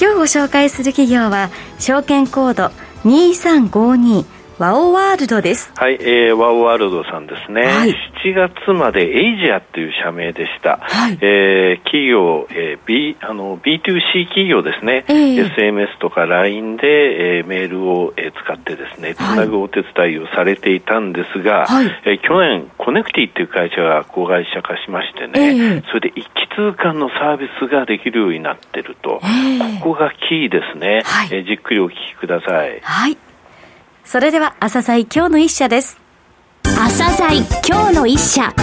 今日ご紹介する企業は証券コード2352ワオワールドです。はい、えー、ワオワールドさんですね。はい、7月までエイジアっていう社名でした。はい、えー、企業、えー、B、あの、B2C 企業ですね。えー、SMS とか LINE で、えー、メールを、えー、使ってですね、つなぐお手伝いをされていたんですが、はい、えー、去年、コネクティっていう会社が子会社化しましてね、えー、それで一気通貫のサービスができるようになってると。えー、ここがキーですね。はい、えー、じっくりお聞きください。はい。それでは朝鮮今日の一社です。朝鮮今日の一社。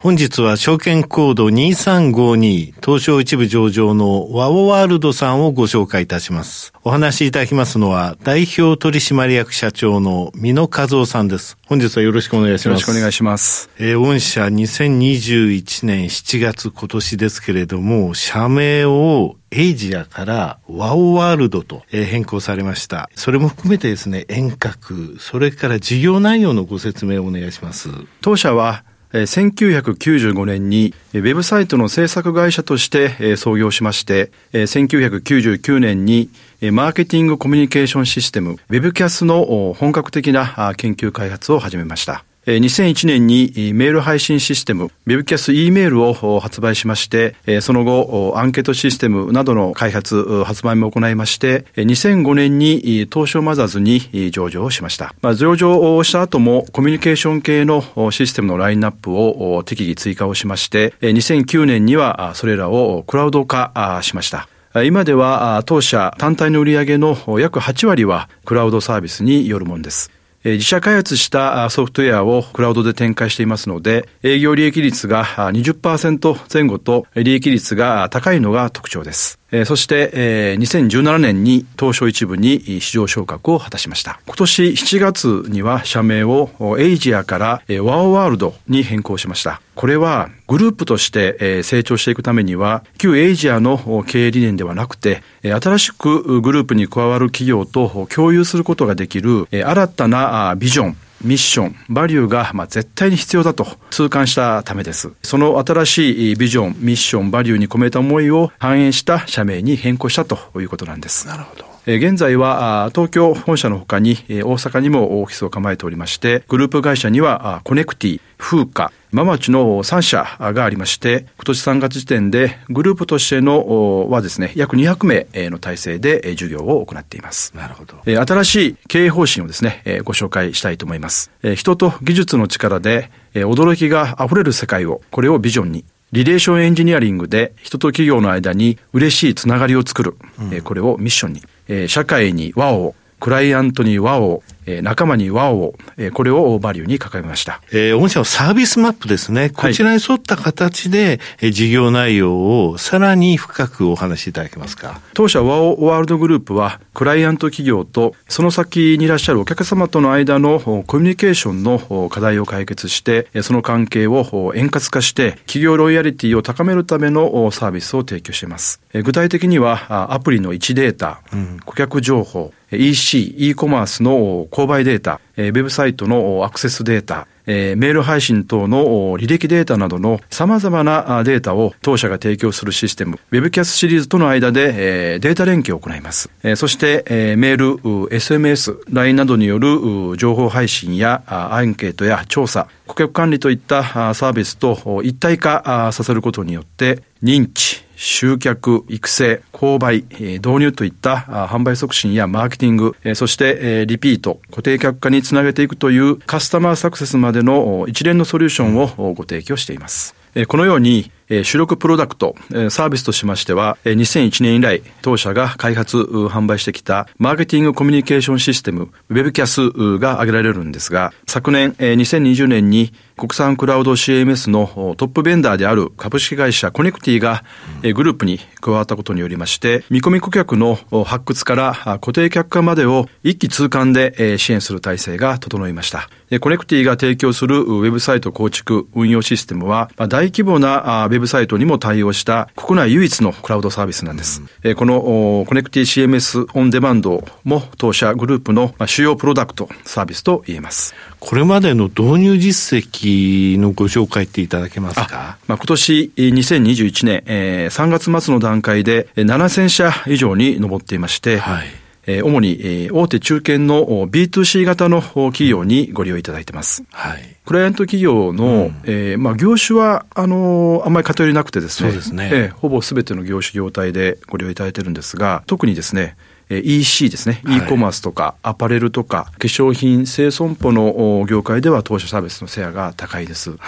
本日は証券コード2352東証一部上場のワオワールドさんをご紹介いたします。お話しいただきますのは代表取締役社長の美野和夫さんです。本日はよろしくお願いします。よろしくお願いします。えー、御社2021年7月今年ですけれども、社名をエイジアからワオワールドと変更されました。それも含めてですね、遠隔、それから事業内容のご説明をお願いします。当社は1995年にウェブサイトの制作会社として創業しまして、1999年にマーケティングコミュニケーションシステム WebCAS の本格的な研究開発を始めました。2001年にメール配信システム WebCast E メールを発売しまして、その後アンケートシステムなどの開発、発売も行いまして、2005年に東証マザーズに上場しました。まあ、上場した後もコミュニケーション系のシステムのラインナップを適宜追加をしまして、2009年にはそれらをクラウド化しました。今では当社単体の売上の約8割はクラウドサービスによるものです。自社開発したソフトウェアをクラウドで展開していますので、営業利益率が20%前後と利益率が高いのが特徴です。そして、2017年に東証一部に市場昇格を果たしました。今年7月には社名をエイジアからワオワールドに変更しました。これはグループとして成長していくためには、旧エイジアの経営理念ではなくて、新しくグループに加わる企業と共有することができる新たなビジョン、ミッション、バリューが、まあ、絶対に必要だと痛感したためです。その新しいビジョン、ミッション、バリューに込めた思いを反映した社名に変更したということなんです。なるほど。現在は東京本社のほかに大阪にもオフィスを構えておりまして、グループ会社にはコネクティ、 FUCA、ままちゅの3社がありまして、今年3月時点でグループとしてのはですね、約200名の体制で事業を行っています。なるほど。新しい経営方針をですね、ご紹介したいと思います。人と技術の力で驚きが溢れる世界を、これをビジョンに、リレーションエンジニアリングで人と企業の間に嬉しいつながりを作る、うん、これをミッションに、社会に和を、クライアントに和を、え仲間に和を、えこれをバリューに掲げました。えー、御社のサービスマップですね。こちらに沿った形で、え事業内容をさらに深くお話しいただけますか？当社ワオワールドグループは、クライアント企業とその先にいらっしゃるお客様との間のコミュニケーションの課題を解決して、その関係を円滑化して、企業ロイヤリティを高めるためのサービスを提供しています。具体的には、アプリの位置データ、うん、顧客情報、EC、e コマースの購買データ、ウェブサイトのアクセスデータ、メール配信等の履歴データなどの様々なデータを当社が提供するシステム、WebCast シリーズとの間でデータ連携を行います。そしてメール、SMS、LINE などによる情報配信やアンケートや調査、顧客管理といったサービスと一体化させることによって認知、集客、育成、購買、導入といった販売促進やマーケティング、そしてリピート、固定客化につなげていくというカスタマーサクセスまでの一連のソリューションをご提供しています。このように、主力プロダクト、サービスとしましては、2001年以来、当社が開発、販売してきた、マーケティングコミュニケーションシステム、WebCAS が挙げられるんですが、昨年、2020年に、国産クラウド CMS のトップベンダーである株式会社コネクティがグループに加わったことによりまして、見込み顧客の発掘から固定客化までを一気通貫で支援する体制が整いました。コネクティが提供するウェブサイト構築運用システムは、大規模なウェブサイトにも対応した国内唯一のクラウドサービスなんです。うん、このコネクティ CMS オンデマンドも当社グループの主要プロダクトサービスと言えます。これまでの導入実績のご紹介っていただけますか？まあ、今年2021年、えー、3月末の段階で7000社以上に上っていまして、はいえー、主に、えー、大手中堅の B2C 型の企業にご利用いただいてます。はい。クライアント企業の、うん、えー、まあ、業種は、あのー、あんまり偏りなくてですね。そうですね。えー、ほぼすべての業種業態でご利用いただいてるんですが、特にですね、EC ですね、e コマースとかアパレルとか化粧品生損保の業界では当社サービスのシェアが高いです。はい、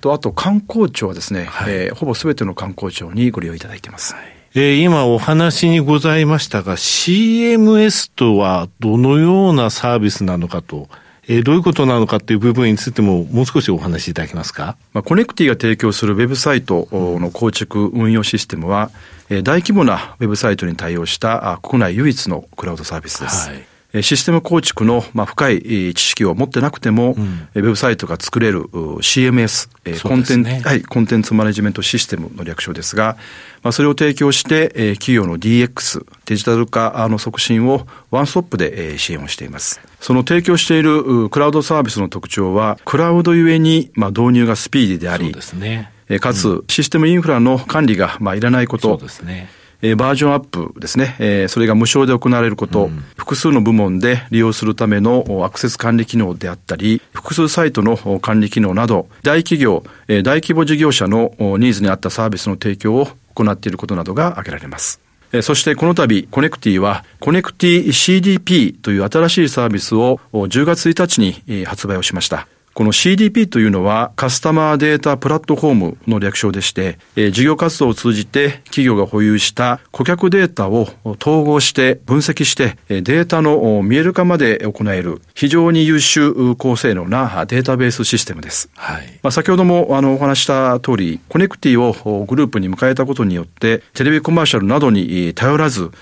とあと観光庁はですね、はい、えー、ほぼすべての観光庁にご利用いただいています。はいえー、今お話にございましたが、CMS とはどのようなサービスなのかと、えー、どういうことなのかという部分についてももう少しお話しいただけますか？まあ、コネクティが提供するウェブサイトの構築運用システムは、えー、大規模なウェブサイトに対応した国内唯一のクラウドサービスです。はいシステム構築の、まあ、深い知識を持ってなくても、うん、ウェブサイトが作れる CMS、ね、コンテンツ、はい、コンテンツマネジメントシステムの略称ですが、まあ、それを提供して、えー、企業の DX、デジタル化の促進をワンストップで、えー、支援をしています。その提供しているクラウドサービスの特徴は、クラウドゆえに、まあ、導入がスピーディーであり、そうですね。えー、かつ、システムインフラの管理が、まあ、いらないこと。そうですね。えー、バージョンアップですね、えー、それが無償で行われること、うん、複数の部門で利用するためのアクセス管理機能であったり、複数サイトの管理機能など、大企業、えー、大規模事業者のニーズに合ったサービスの提供を行っていることなどが挙げられます。そしてこの度、コネクティは、コネクティ CDP という新しいサービスを10月1日に発売をしました。この CDP というのはカスタマーデータプラットフォームの略称でして、えー、事業活動を通じて企業が保有した顧客データを統合して分析してデータの見える化まで行える非常に優秀高性能なデータベースシステムです。はい。まあ、先ほどもあのお話した通り、コネクティをグループに迎えたことによってテレビコマーシャルなどに頼らず、うん、ウ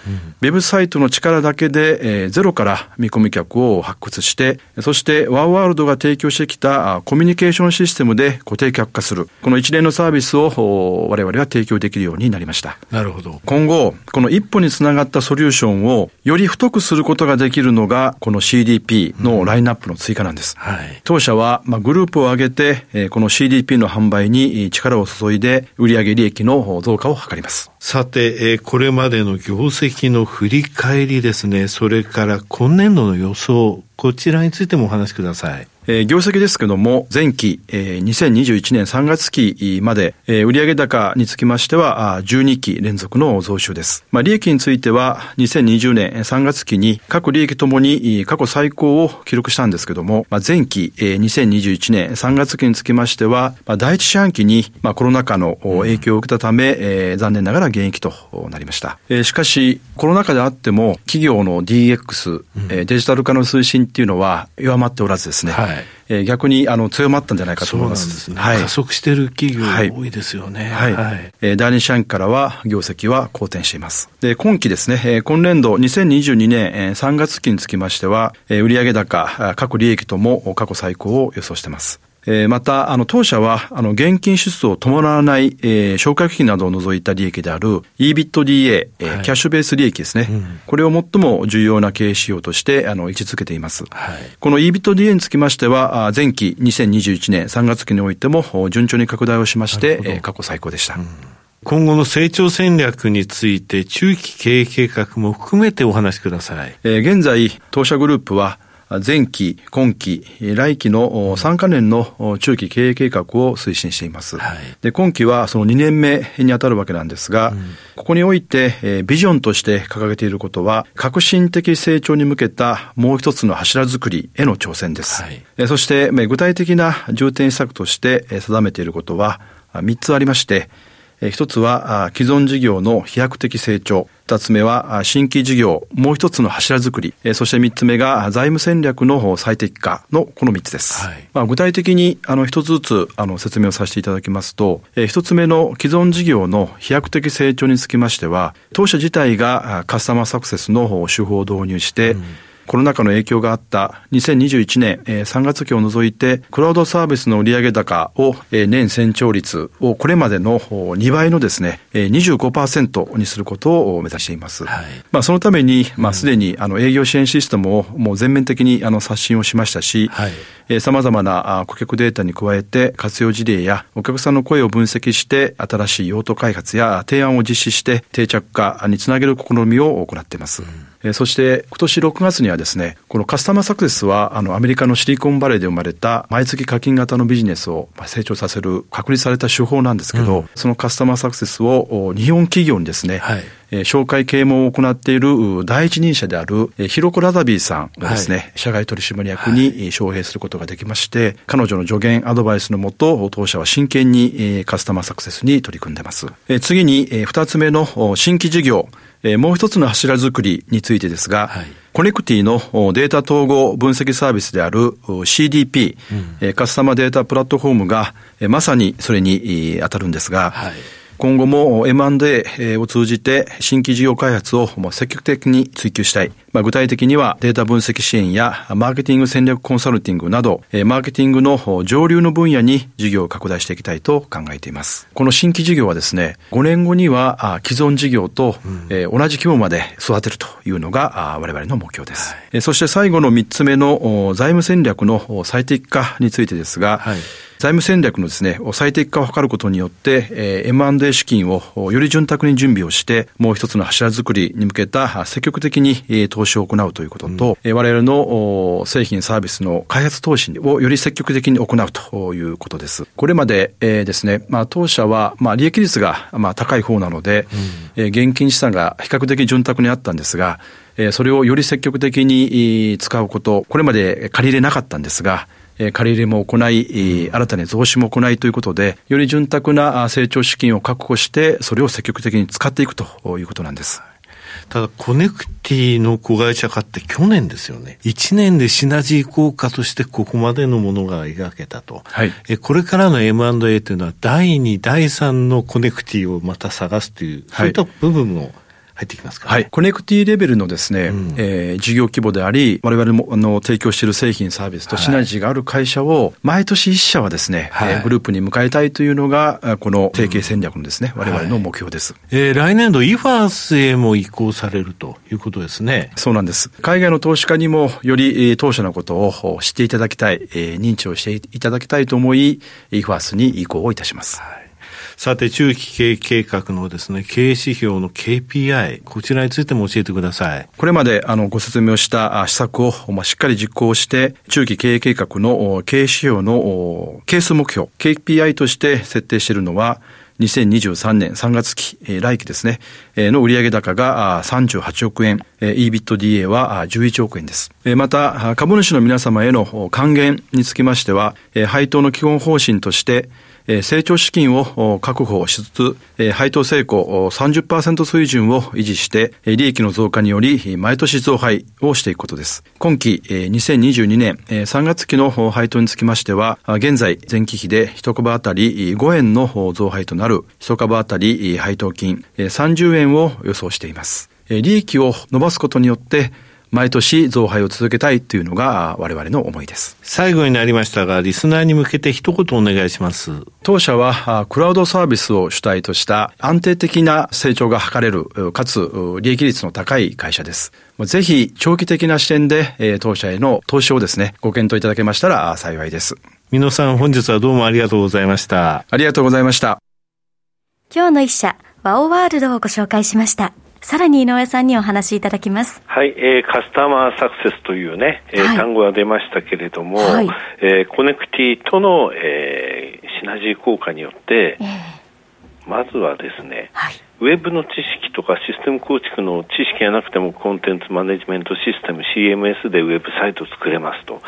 ェブサイトの力だけで、えー、ゼロから見込み客を発掘して、そしてワオワールドが提供してきたコミュニケーションシステムで固定客化する。この一連のサービスを我々は提供できるようになりました。なるほど。今後、この一本につながったソリューションをより太くすることができるのが、この CDP のラインナップの追加なんです。うん、はい、当社は、まあ、グループを挙げて、この CDP の販売に力を注いで、売上利益の増加を図ります。さて、これまでの業績の振り返りですね、それから今年度の予想、こちらについてもお話しください。えー、業績ですけども、前期、えー、2021年3月期まで、えー、売上高につきましては、12期連続の増収です。まあ、利益については、2020年3月期に各利益ともに過去最高を記録したんですけども、まあ、前期、えー、2021年3月期につきましては、まあ、第一四半期に、まあ、コロナ禍の影響を受けたため、えー、残念ながら減益となりました。えー、しかし、コロナ禍であっても、企業の DX、うん、デジタル化の推進っていうのは弱まっておらずですね、はいえー、逆にあの強まったんじゃないかと思います。すね、はい、加速している企業が多いですよね。はい。はい、えー、第二四半期からは業績は好転しています。で、今期ですね、えー、今年度2022年、えー、3月期につきましては、えー、売上高、各利益とも過去最高を予想しています。えー、また、あの、当社は、あの、現金出走を伴わない、えー、消化費などを除いた利益である EBITDA、えー、はい、キャッシュベース利益ですね、うん。これを最も重要な経営指標として、あの、位置づけています。はい、この EBITDA につきましては、前期2021年3月期においても順調に拡大をしまして、えー、過去最高でした。うん今後の成長戦略について中期経営計画も含めてお話しください。えー、現在、当社グループは前期、今期、来期の3カ年の中期経営計画を推進しています。はい、で今期はその2年目に当たるわけなんですが、うん、ここにおいてビジョンとして掲げていることは、革新的成長に向けたもう一つの柱づくりへの挑戦です。はい、そして具体的な重点施策として定めていることは3つありまして、一つは既存事業の飛躍的成長。二つ目は新規事業、もう一つの柱づくり、そして三つ目が財務戦略の最適化。のこの三つです。はい、まあ、具体的にあの一つずつあの説明をさせていただきますと、一つ目の既存事業の飛躍的成長につきましては、当社自体がカスタマーサクセスの手法を導入して、うんコロナ禍の影響があった2021年3月期を除いて、クラウドサービスの売上高を年成長率をこれまでの2倍のですね、25%にすることを目指しています。はい、まあそのために、まあすでにあの営業支援システムをもう全面的にあの刷新をしましたし、はい様々な顧客データに加えて活用事例やお客さんの声を分析して新しい用途開発や提案を実施して定着化につなげる試みを行っています。うん、そして今年6月にはですね、このカスタマーサクセスはあのアメリカのシリコンバレーで生まれた毎月課金型のビジネスを成長させる確立された手法なんですけど、うん、そのカスタマーサクセスを日本企業にですね、はい。えー、紹介啓蒙を行っている第一人者である、えー、ヒロコ・ラザビーさんをですね、はい、社外取締役に招聘することができまして、彼女の助言、アドバイスのもと、当社は真剣に、えー、カスタマーサクセスに取り組んでいます。えー、次に、えー、二つ目の新規事業、えー、もう一つの柱作りについてですが、はい、コネクティのデータ統合分析サービスである CDP、うん、カスタマーデータプラットフォームがまさにそれに当たるんですが、はい今後も M&A を通じて新規事業開発を積極的に追求したい。まあ、具体的にはデータ分析支援やマーケティング戦略コンサルティングなど、マーケティングの上流の分野に事業を拡大していきたいと考えています。この新規事業はですね、5年後には既存事業と同じ規模まで育てるというのが我々の目標です。はい、そして最後の3つ目の財務戦略の最適化についてですが、はい財務戦略のですね、最適化を図ることによって、えー、M&A 資金をより潤沢に準備をして、もう一つの柱作りに向けた積極的に、えー、投資を行うということと、うん、我々の製品サービスの開発投資をより積極的に行うということです。これまで、えー、ですね、まあ当社は、まあ利益率が、まあ高い方なので、うん、えー、現金資産が比較的潤沢にあったんですが、それをより積極的に使うこと、これまで借りれなかったんですが、借り入れも行い、新たに増資も行いということで、より潤沢な成長資金を確保して、それを積極的に使っていくということなんです。ただ、コネクティの子会社化って去年ですよね。1年でシナジー効果としてここまでのものが描けたと。はい、えこれからの M&A というのは、第2、第3のコネクティをまた探すという、そういった部分も入ってきますか、ね、はい。コネクティレベルのですね、うん、えー、事業規模であり、我々もあの提供している製品サービスとシナジーがある会社を、毎年一社はですね、はい、グループに迎えたいというのが、この提携戦略のですね、うん、我々の目標です。はい、えー、来年度 IFRS へも移行されるということですね。そうなんです。海外の投資家にもより当社のことを知っていただきたい、えー、認知をしていただきたいと思い、イファースに移行をいたします。はいさて、中期経営計画のですね、経営指標の KPI、こちらについても教えてください。これまであのご説明をした施策を、まあ、しっかり実行して、中期経営計画の経営指標の係数目標、KPI として設定しているのは、2023年3月期、来期ですね、の売上高が38億円、EBITDA は11億円です。また、株主の皆様への還元につきましては、配当の基本方針として、成長資金を確保しつつ、配当成功30%水準を維持して、利益の増加により、毎年増配をしていくことです。今期2022年3月期の配当につきましては、現在前期比で1株当たり5円の増配となる1株当たり配当金30円を予想しています。利益を伸ばすことによって、毎年増配を続けたいというのが我々の思いです。最後になりましたが、リスナーに向けて一言お願いします。当社はクラウドサービスを主体とした安定的な成長が図れる、かつ利益率の高い会社です。ぜひ長期的な視点で当社への投資をですね、ご検討いただけましたら幸いです。皆さん本日はどうもありがとうございました。ありがとうございました。今日の一社、WOW WORLD をご紹介しました。さらに井上さんにお話しいただきます。はい、えー、カスタマーサクセスというね、えー、はい、単語が出ましたけれども、はい、えー、コネクティとの、えー、シナジー効果によって、えー、まずはですね、はい、ウェブの知識とかシステム構築の知識がなくてもコンテンツマネジメントシステム CMS でウェブサイトを作れますと。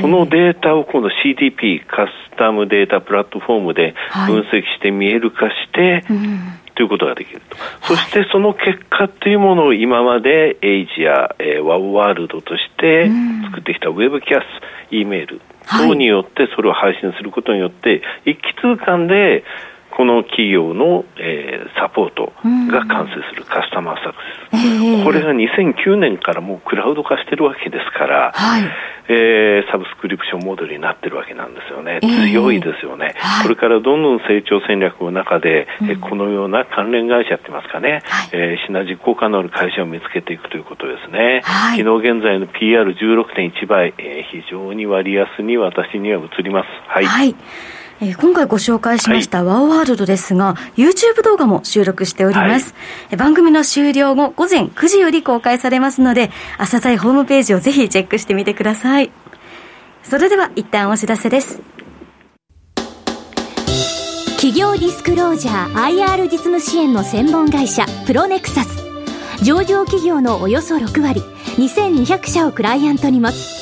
そのデータを今度 CDP、カスタマーデータプラットフォームで分析して見える化して、はいということができると。そしてその結果というものを今までエイジや、えー、ワウワールドとして作ってきたウェブキャス、E メール等によってそれを配信することによって一気通貫でこの企業の、えー、サポートが完成するカスタマーサクセス、えー、これが2009年からもうクラウド化してるわけですから、はい、えー、サブスクリプションモデルになってるわけなんですよね、えー、強いですよね、はい、これからどんどん成長戦略の中で、うん、えこのような関連会社って言いますかね、はい、えー、シナジー効果のある会社を見つけていくということですね、はい、昨日現在の PR16.1 倍、えー、非常に割安に私には移ります。はい、はいえー、今回ご紹介しました、ワオワールドですが、YouTube 動画も収録しております、はい、番組の終了後、午前9時より公開されますので、朝鮮ホームページをぜひチェックしてみてください。それでは、一旦お知らせです。企業ディスクロージャー IR 実務支援の専門会社、プロネクサス。上場企業のおよそ6割、2200社をクライアントに持つ。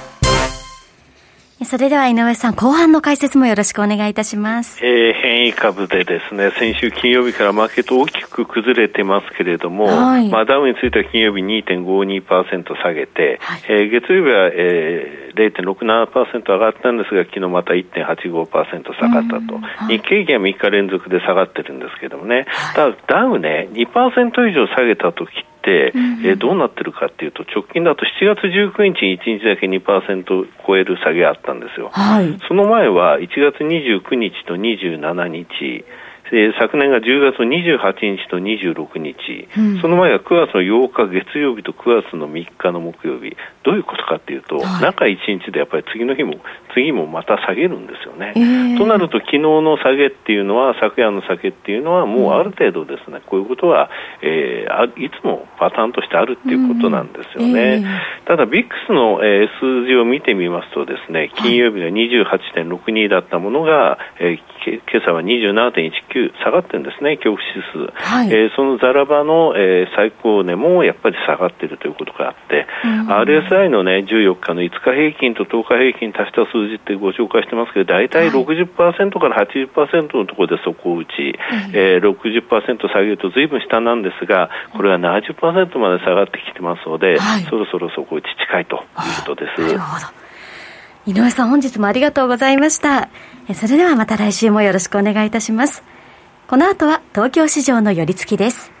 それでは井上さん、後半の解説もよろしくお願いいたします。えー、変異株でですね、先週金曜日からマーケット大きく崩れてますけれども、はい、まあダウについては金曜日2.52%下げて、はい、えー、月曜日は、えー、0.67%上がったんですが、昨日また1.85%下がったと。日経平均は3日連続で下がってるんですけどもね、ただダウね、2%以上下げた時って、えー、どうなってるかっていうと、直近だと7月19日に1日だけ2%超える下げあったんですよ。はい、その前は1月29日と27日、え昨年が10月28日と26日、うん、その前は9月の8日月曜日と9月の3日の木曜日、どういうことかっていうと、はい、中1日でやっぱり次の日も、次もまた下げるんですよね。えー、となると、昨日の下げっていうのは、昨夜の下げっていうのは、もうある程度ですね、うん、こういうことは、えー、いつもパターンとしてあるっていうことなんですよね。うんえ。ー、ただ、ビックスの、えー、数字を見てみますとですね、金曜日が28.62だったものが、えー、今朝は27.19下がってるんですね、恐怖指数、はい、えー、そのザラバの、えー、最高値もやっぱり下がっているということがあって、RSI の、ね、14日の5日平均と10日平均足した数字ってご紹介してますけど、大体60%から80%のところで底を打ち、えー、60%下げるとずいぶん下なんですが、これは70%まで下がってきてますので、はい、そろそろ底打ち近いということです。井上さん本日もありがとうございました。それではまた来週もよろしくお願いいたします。この後は東京市場の寄り付きです。